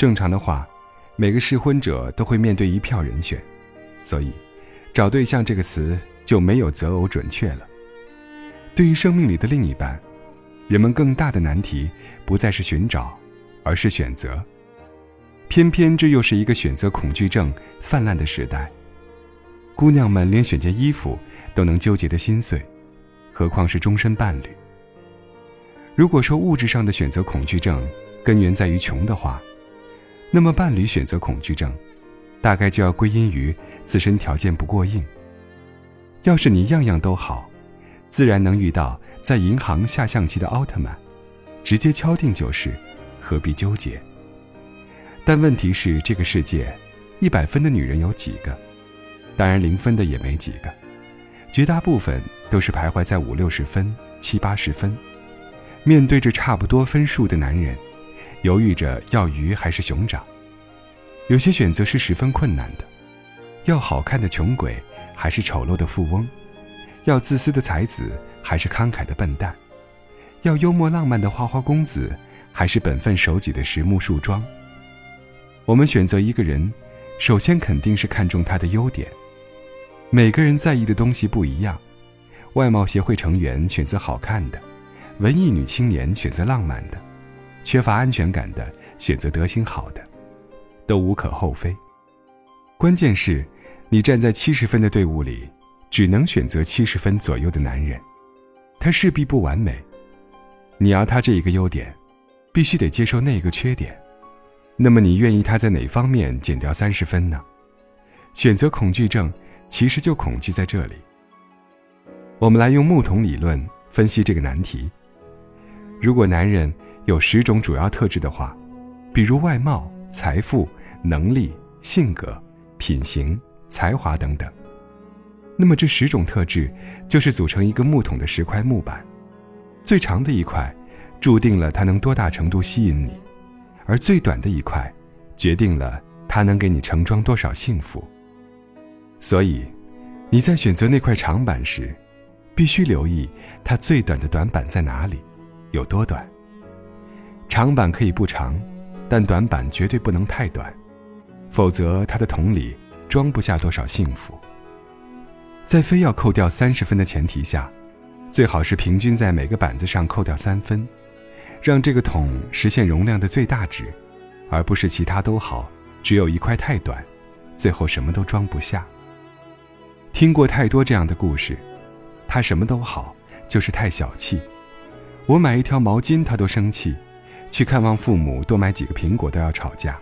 正常的话，每个适婚者都会面对一票人选，所以，找对象这个词就没有择偶准确了。对于生命里的另一半，人们更大的难题不再是寻找，而是选择。偏偏这又是一个选择恐惧症泛滥的时代。姑娘们连选件衣服都能纠结的心碎，何况是终身伴侣？如果说物质上的选择恐惧症根源在于穷的话，那么伴侣选择恐惧症，大概就要归因于自身条件不过硬。要是你样样都好，自然能遇到在银行下象棋的奥特曼，直接敲定就是，何必纠结？但问题是，这个世界，一百分的女人有几个？当然，零分的也没几个，绝大部分都是徘徊在五六十分、七八十分。面对着差不多分数的男人，犹豫着要鱼还是熊掌。有些选择是十分困难的：要好看的穷鬼，还是丑陋的富翁；要自私的才子，还是慷慨的笨蛋；要幽默浪漫的花花公子，还是本分守己的实木树桩。我们选择一个人，首先肯定是看重他的优点。每个人在意的东西不一样，外貌协会成员选择好看的。文艺女青年选择浪漫的，缺乏安全感的选择德行好的，都无可厚非。关键是，你站在七十分的队伍里，只能选择七十分左右的男人，他势必不完美。你要他这一个优点，必须得接受那一个缺点。那么你愿意他在哪方面减掉三十分呢？选择恐惧症其实就恐惧在这里。我们来用木桶理论分析这个难题。如果男人有十种主要特质的话，比如外貌、财富、能力、性格、品行、才华等等，那么这十种特质就是组成一个木桶的十块木板，最长的一块注定了它能多大程度吸引你，而最短的一块决定了它能给你盛装多少幸福。所以，你在选择那块长板时，必须留意它最短的短板在哪里。有多短？长板可以不长，但短板绝对不能太短，否则他的桶里装不下多少幸福。在非要扣掉三十分的前提下，最好是平均在每个板子上扣掉三分，让这个桶实现容量的最大值，而不是其他都好，只有一块太短，最后什么都装不下。听过太多这样的故事，他什么都好，就是太小气。我买一条毛巾，他都生气；去看望父母，多买几个苹果都要吵架。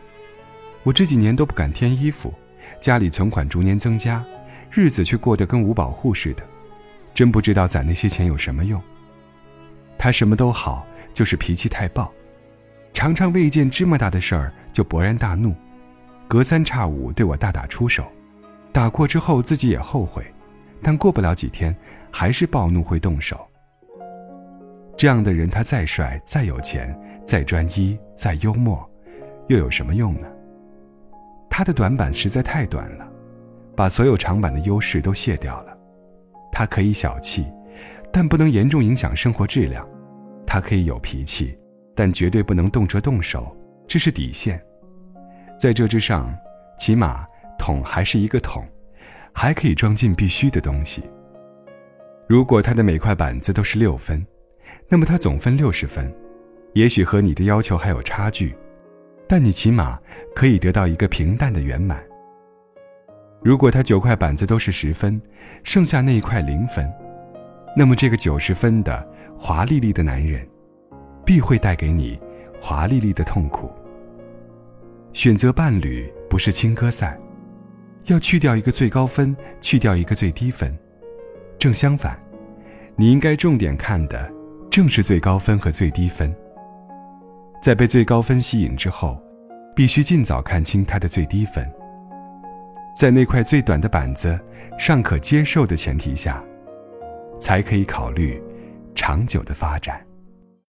我这几年都不敢添衣服，家里存款逐年增加，日子却过得跟五保户似的，真不知道攒那些钱有什么用。他什么都好，就是脾气太暴，常常为一件芝麻大的事儿就勃然大怒，隔三差五对我大打出手，打过之后自己也后悔，但过不了几天还是暴怒会动手。这样的人，他再帅、再有钱、再专一、再幽默，又有什么用呢？他的短板实在太短了，把所有长板的优势都卸掉了。他可以小气，但不能严重影响生活质量；他可以有脾气，但绝对不能动辄动手，这是底线。在这之上，起码桶还是一个桶，还可以装进必须的东西。如果他的每块板子都是六分。那么他总分六十分，也许和你的要求还有差距，但你起码可以得到一个平淡的圆满。如果他九块板子都是十分，剩下那一块零分，那么这个九十分的华丽丽的男人，必会带给你华丽丽的痛苦。选择伴侣不是青歌赛，要去掉一个最高分，去掉一个最低分，正相反，你应该重点看的。正是最高分和最低分。在被最高分吸引之后，必须尽早看清它的最低分，在那块最短的板子尚可接受的前提下，才可以考虑长久的发展。